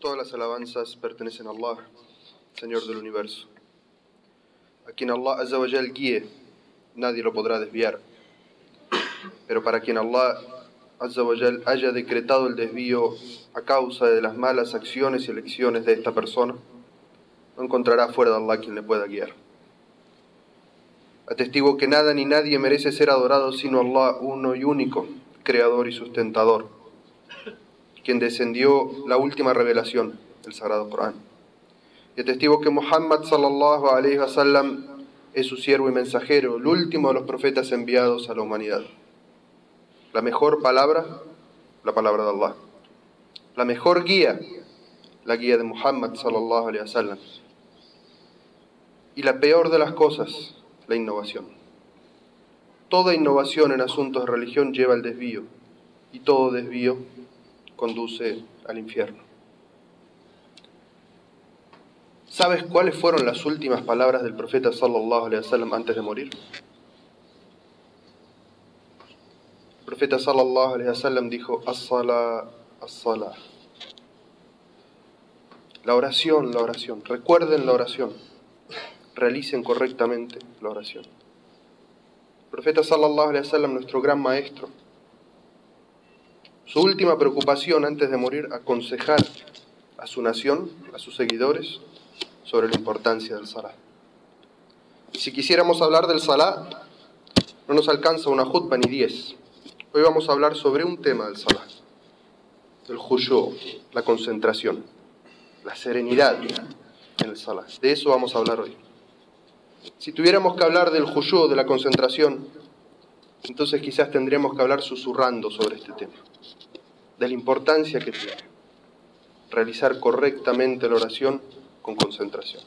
Todas las alabanzas pertenecen a Allah, Señor del universo. A quien Allah Azza guíe, nadie lo podrá desviar. Pero para quien Allah haya decretado el desvío a causa de las malas acciones y elecciones de esta persona, no encontrará fuera de Allah quien le pueda guiar. Atestigo que nada ni nadie merece ser adorado sino Allah uno y único, creador y sustentador, quien descendió la última revelación, el Sagrado Corán. Y atestigo que Muhammad sallallahu alayhi wa sallam es su siervo y mensajero, el último de los profetas enviados a la humanidad. La mejor palabra, la palabra de Allah. La mejor guía, la guía de Muhammad sallallahu alayhi wa sallam. Y la peor de las cosas, la innovación. Toda innovación en asuntos de religión lleva al desvío y todo desvío conduce al infierno. ¿Sabes cuáles fueron las últimas palabras del profeta sallallahu alaihi wasallam antes de morir? El profeta sallallahu alaihi wasallam dijo: "As-sala, as-sala." La oración, la oración. Recuerden la oración. Realicen correctamente la oración. El profeta sallallahu alaihi wasallam, nuestro gran maestro, su última preocupación antes de morir, aconsejar a su nación, a sus seguidores, sobre la importancia del Salah. Si quisiéramos hablar del Salah, no nos alcanza una jutba ni diez. Hoy vamos a hablar sobre un tema del Salah, el khushu, la concentración, la serenidad en el Salah. De eso vamos a hablar hoy. Si tuviéramos que hablar del khushu, de la concentración, entonces quizás tendríamos que hablar susurrando sobre este tema, de la importancia que tiene realizar correctamente la oración con concentración.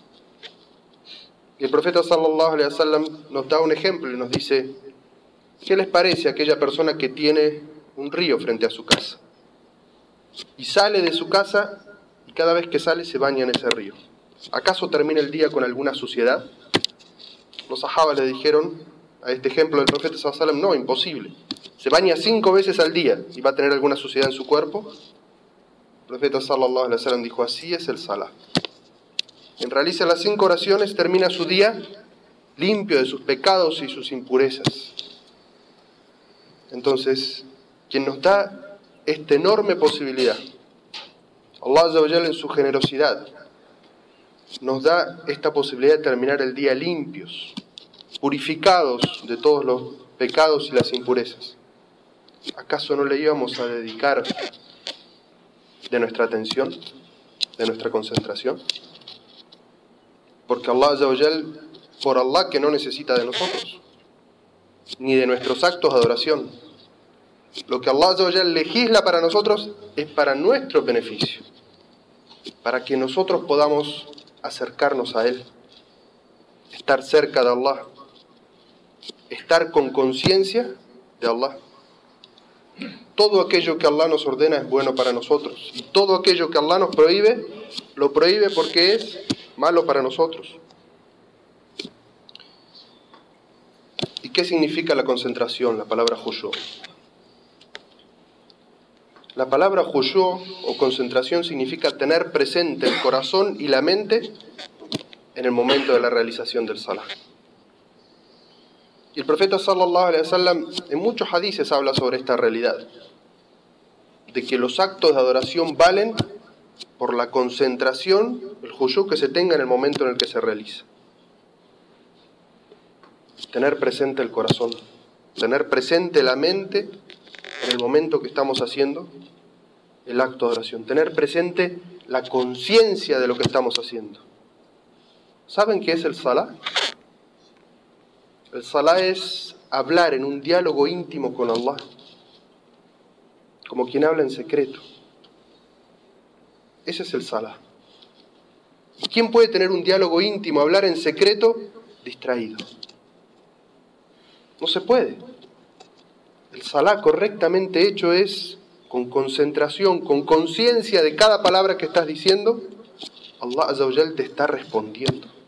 Y el profeta sallallahu alaihi wasallam nos da un ejemplo y nos dice, ¿qué les parece a aquella persona que tiene un río frente a su casa? Y sale de su casa y cada vez que sale se baña en ese río. ¿Acaso termina el día con alguna suciedad? Los sahabas le dijeron a este ejemplo del profeta wasallam, no, imposible. Se baña cinco veces al día y va a tener alguna suciedad en su cuerpo. El profeta sallallahu alaihi wasallam dijo, así es el salah. Quien realiza las cinco oraciones termina su día limpio de sus pecados y sus impurezas. Entonces, quien nos da esta enorme posibilidad, Allah en su generosidad, nos da esta posibilidad de terminar el día limpios, purificados de todos los pecados y las impurezas. ¿Acaso no le íbamos a dedicar de nuestra atención, de nuestra concentración? Porque Allah por Allah que no necesita de nosotros, ni de nuestros actos de adoración. Lo que Allah legisla para nosotros es para nuestro beneficio, para que nosotros podamos acercarnos a Él, estar cerca de Allah, estar con conciencia de Allah. Todo aquello que Allah nos ordena es bueno para nosotros. Y todo aquello que Allah nos prohíbe, lo prohíbe porque es malo para nosotros. ¿Y qué significa la concentración, la palabra khushu? La palabra khushu o concentración significa tener presente el corazón y la mente en el momento de la realización del salah. Y el profeta sallallahu alaihi wasallam en muchos hadices habla sobre esta realidad, de que los actos de adoración valen por la concentración, el khushu que se tenga en el momento en el que se realiza. Tener presente el corazón, tener presente la mente en el momento que estamos haciendo el acto de oración, tener presente la conciencia de lo que estamos haciendo. ¿Saben qué es el salah? El salah es hablar en un diálogo íntimo con Allah, como quien habla en secreto. Ese es el salah. ¿Y quién puede tener un diálogo íntimo, hablar en secreto, distraído? No se puede. El salah correctamente hecho es con concentración, con conciencia de cada palabra que estás diciendo, Allah Azza te está respondiendo.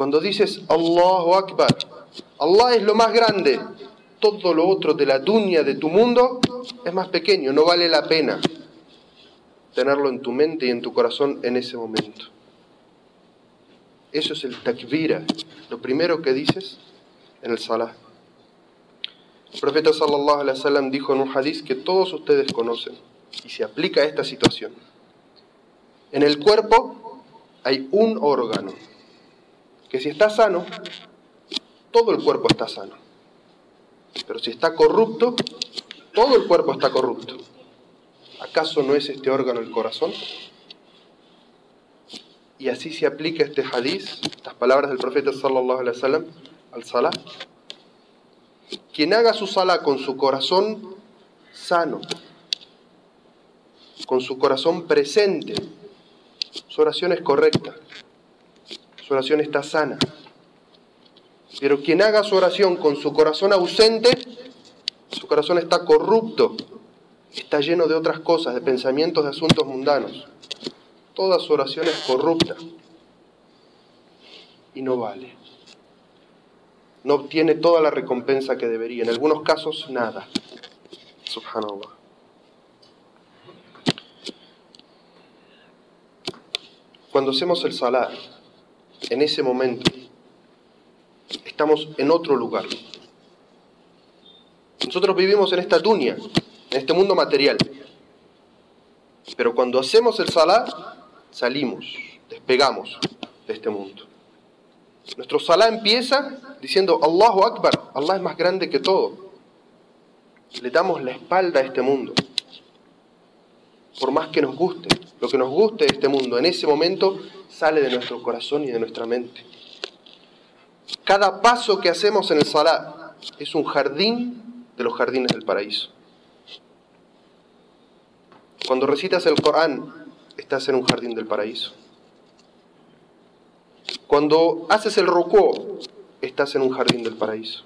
Cuando dices Allahu Akbar, Allah es lo más grande, todo lo otro de la dunya de tu mundo es más pequeño, no vale la pena. tenerlo en tu mente y en tu corazón en ese momento. Eso es el takbira, lo primero que dices en el salah. El profeta sallallahu alaihi wasallam dijo en un hadith que todos ustedes conocen y se aplica a esta situación. En el cuerpo hay un órgano que si está sano, todo el cuerpo está sano. Pero si está corrupto, todo el cuerpo está corrupto. ¿Acaso no es este órgano el corazón? Y así se aplica este hadith, estas palabras del profeta sallallahu alaihi wasallam al salah. Quien haga su salah con su corazón sano, con su corazón presente, su oración es correcta, oración está sana. Pero quien haga su oración con su corazón ausente, su corazón está corrupto, está lleno de otras cosas, de pensamientos, de asuntos mundanos. Toda su oración es corrupta y no vale. No obtiene toda la recompensa que debería. En algunos casos, nada. Subhanallah. Cuando hacemos el salar, en ese momento, estamos en otro lugar. Nosotros vivimos en esta dunya, en este mundo material. Pero cuando hacemos el salah, salimos, despegamos de este mundo. Nuestro salah empieza diciendo Allahu Akbar, Allah es más grande que todo. Le damos la espalda a este mundo. Por más que nos guste, lo que nos guste de este mundo, en ese momento sale de nuestro corazón y de nuestra mente. Cada paso que hacemos en el salah es un jardín de los jardines del paraíso. Cuando recitas el Corán, estás en un jardín del paraíso. Cuando haces el rukú, estás en un jardín del paraíso.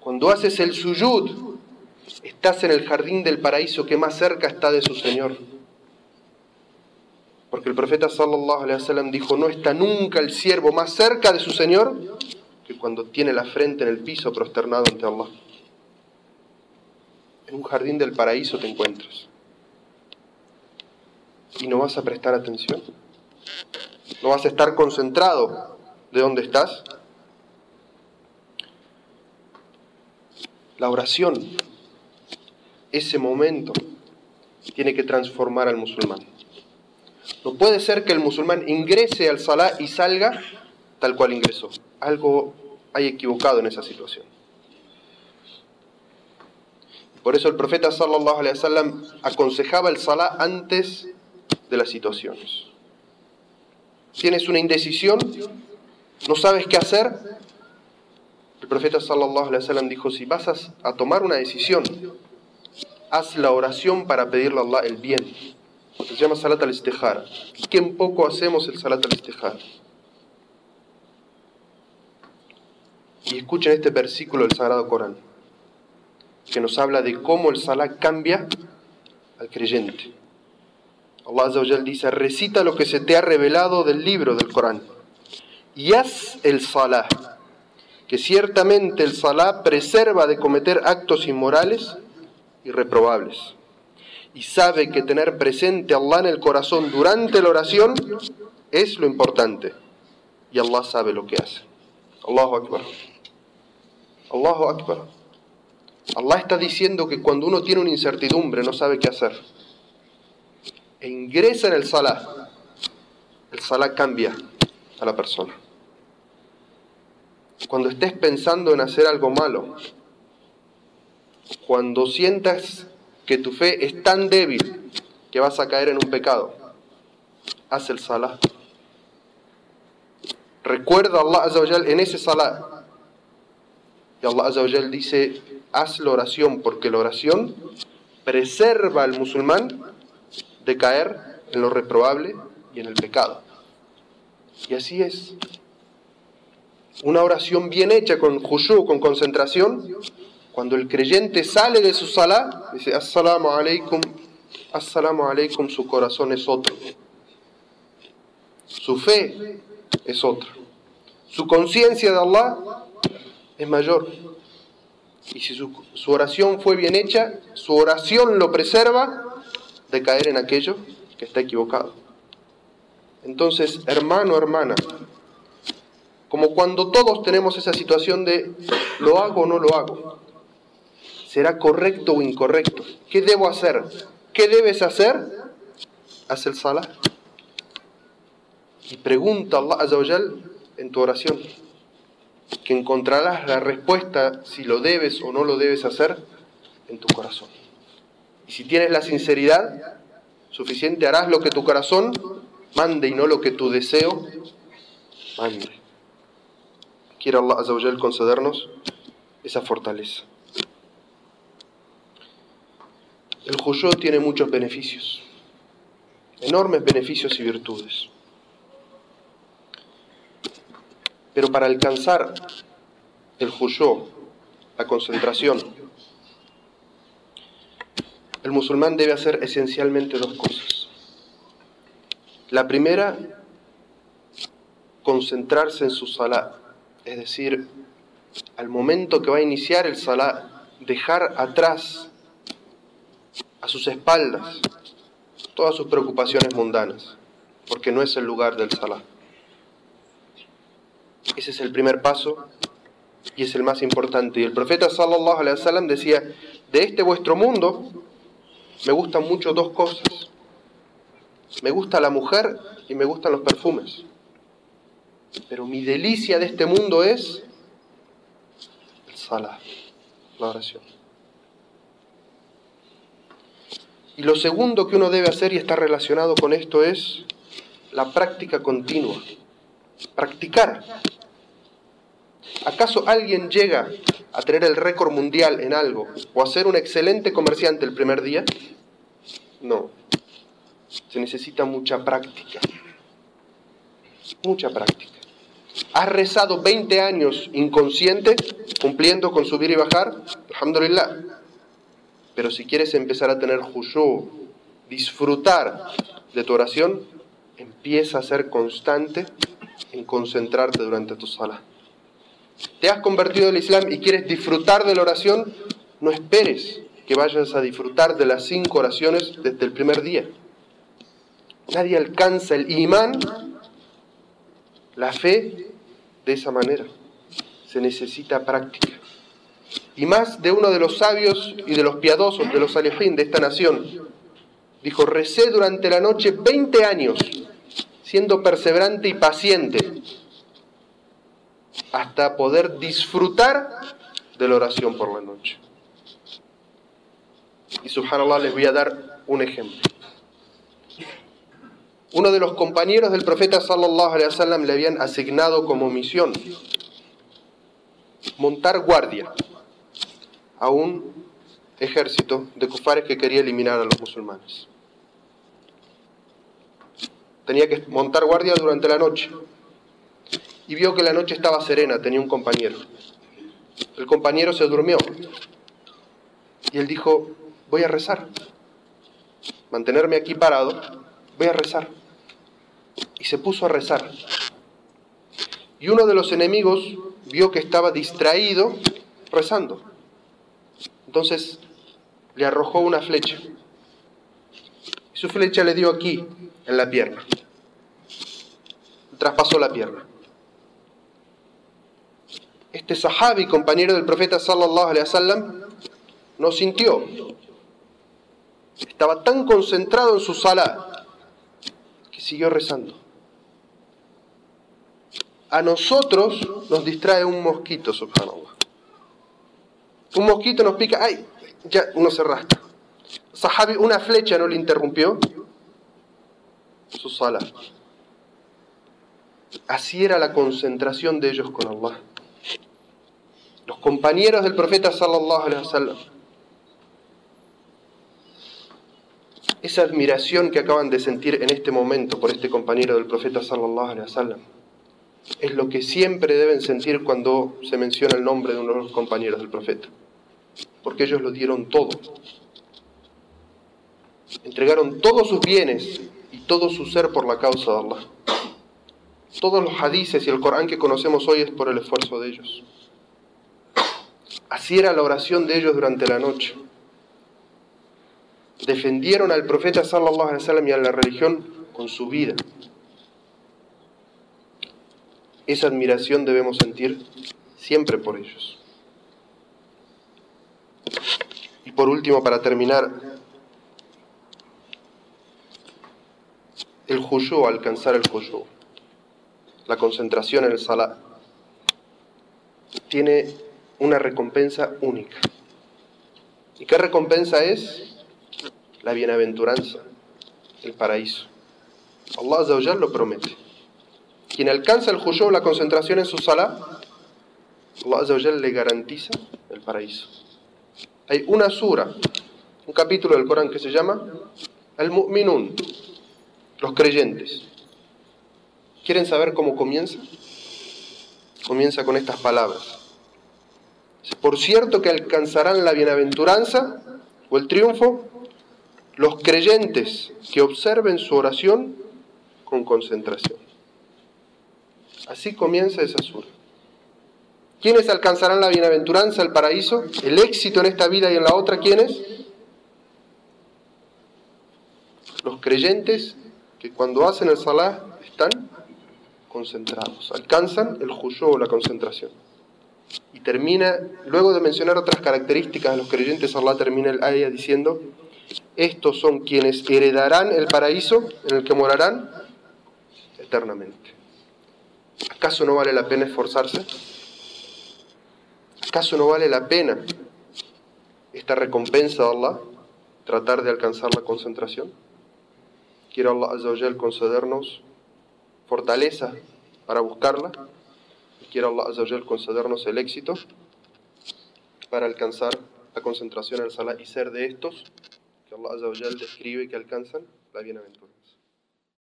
Cuando haces el suyud, estás en el jardín del paraíso que más cerca está de su Señor. Porque el profeta sallallahu alaihi wasallam dijo, no está nunca el siervo más cerca de su Señor que cuando tiene la frente en el piso prosternado ante Allah. En un jardín del paraíso te encuentras. Y no vas a prestar atención. No vas a estar concentrado de dónde estás. La oración, ese momento, tiene que transformar al musulmán. No puede ser que el musulmán ingrese al salah y salga tal cual ingresó. Algo hay equivocado en esa situación. Por eso el profeta sallallahu alaihi wasallam aconsejaba el salah antes de las situaciones. Tienes una indecisión, no sabes qué hacer. El profeta sallallahu alaihi wasallam dijo, si vas a, tomar una decisión, haz la oración para pedirle a Allah el bien se llama Salat al-Istihara. ¿Qué en poco hacemos el Salat al-Istihara? Y escuchen este versículo del Sagrado Corán, que nos habla de cómo el Salat cambia al creyente. Allah Azza dice, recita lo que se te ha revelado del libro del Corán y haz el Salah, que ciertamente el Salah preserva de cometer actos inmorales y reprobables y sabe que tener presente a Allah en el corazón durante la oración es lo importante. Y Allah sabe lo que hace. Allahu Akbar. Allahu Akbar. Allah está diciendo que cuando uno tiene una incertidumbre no sabe qué hacer. E ingresa en el salah. El salah cambia a la persona. Cuando estés pensando en hacer algo malo, cuando sientas que tu fe es tan débil que vas a caer en un pecado. Haz el salah. Recuerda a Allah Azza en ese salah. Y Allah Azza dice, haz la oración, porque la oración preserva al musulmán de caer en lo reprobable y en el pecado. Y así es. Una oración bien hecha con khushu, con concentración, cuando el creyente sale de su sala, dice, Assalamu alaikum, Assalamu alaikum, su corazón es otro. Su fe es otra. Su conciencia de Allah es mayor. Y si su, su, oración fue bien hecha, su oración lo preserva de caer en aquello que está equivocado. Entonces, hermano, hermana, como cuando todos tenemos esa situación de lo hago o no lo hago, será correcto o incorrecto, ¿qué debo hacer? ¿Qué debes hacer? Haz el salah. Y pregunta a Allah en tu oración, que encontrarás la respuesta si lo debes o no lo debes hacer en tu corazón. Y si tienes la sinceridad suficiente, harás lo que tu corazón mande y no lo que tu deseo mande. Quiere Allah Azawajal concedernos esa fortaleza. El Juyó tiene muchos beneficios, enormes beneficios y virtudes. Pero para alcanzar el Juyó, la concentración, el musulmán debe hacer esencialmente dos cosas. La primera, concentrarse en su salah es decir, al momento que va a iniciar el salah, dejar atrás, a sus espaldas, todas sus preocupaciones mundanas, porque no es el lugar del salah. Ese es el primer paso y es el más importante. Y el profeta sallallahu alaihi wasallam decía, de este vuestro mundo me gustan mucho dos cosas. Me gusta la mujer y me gustan los perfumes. Pero mi delicia de este mundo es el salah, la oración. Y lo segundo que uno debe hacer y está relacionado con esto es la práctica continua. Practicar. ¿Acaso alguien llega a tener el récord mundial en algo o a ser un excelente comerciante el primer día? No. Se necesita mucha práctica. Mucha práctica. ¿Has rezado 20 años inconsciente, cumpliendo con subir y bajar? Alhamdulillah. Pero si quieres empezar a tener huyú, disfrutar de tu oración, empieza a ser constante en concentrarte durante tu sala. ¿Te has convertido al Islam y quieres disfrutar de la oración? No esperes que vayas a disfrutar de las cinco oraciones desde el primer día. Nadie alcanza el imán la fe de esa manera. Se necesita práctica. Y más de uno de los sabios y de los piadosos, de los alejín de esta nación, dijo, recé durante la noche 20 años, siendo perseverante y paciente, hasta poder disfrutar de la oración por la noche. Y subhanallah les voy a dar un ejemplo. Uno de los compañeros del profeta sallallahu alaihi wasallam le habían asignado como misión montar guardia a un ejército de kufares que quería eliminar a los musulmanes. Tenía que montar guardia durante la noche y vio que la noche estaba serena, tenía un compañero. El compañero se durmió y él dijo, voy a rezar, mantenerme aquí parado, voy a rezar y se puso a rezar. Y uno de los enemigos vio que estaba distraído rezando. Entonces le arrojó una flecha. Y su flecha le dio aquí, en la pierna. Traspasó la pierna. Este sahabi, compañero del profeta sallallahu alaihi wasallam, no sintió. Estaba tan concentrado en su sala que siguió rezando a nosotros nos distrae un mosquito, subhanallah. Un mosquito nos pica, ¡ay! Ya uno se rasca. Sahabi, una flecha no le interrumpió su sala. Así era la concentración de ellos con Allah. Los compañeros del profeta sallallahu alaihi wasallam. Esa admiración que acaban de sentir en este momento por este compañero del profeta sallallahu alaihi wasallam es lo que siempre deben sentir cuando se menciona el nombre de uno de los compañeros del profeta, porque ellos lo dieron todo. Entregaron todos sus bienes y todo su ser por la causa de Allah. Todos los hadices y el Corán que conocemos hoy es por el esfuerzo de ellos. Así era la oración de ellos durante la noche. defendieron al profeta sallallahu alaihi wasallam y a la religión con su vida. Esa admiración debemos sentir siempre por ellos. Y por último, para terminar, el juyu, alcanzar el juyu, la concentración en el salah, tiene una recompensa única. ¿Y qué recompensa es? La bienaventuranza, el paraíso. Allah lo promete. Quien alcanza el juyo, la concentración en su sala, Allah le garantiza el paraíso. Hay una sura, un capítulo del Corán que se llama Al-Mu'minun, los creyentes. ¿Quieren saber cómo comienza? Comienza con estas palabras. Por cierto que alcanzarán la bienaventuranza o el triunfo los creyentes que observen su oración con concentración. Así comienza esa sura. ¿Quiénes alcanzarán la bienaventuranza, el paraíso, el éxito en esta vida y en la otra? ¿Quiénes? Los creyentes que cuando hacen el salah están concentrados, alcanzan el o la concentración. Y termina, luego de mencionar otras características de los creyentes, Allah termina el ayah diciendo, estos son quienes heredarán el paraíso en el que morarán eternamente. ¿Acaso no vale la pena esforzarse? ¿Acaso no vale la pena esta recompensa de Allah, tratar de alcanzar la concentración? Quiero Allah Azza concedernos fortaleza para buscarla y quiero Allah Azza concedernos el éxito para alcanzar la concentración en el salah y ser de estos que Allah Azza describe que alcanzan la bienaventuranza.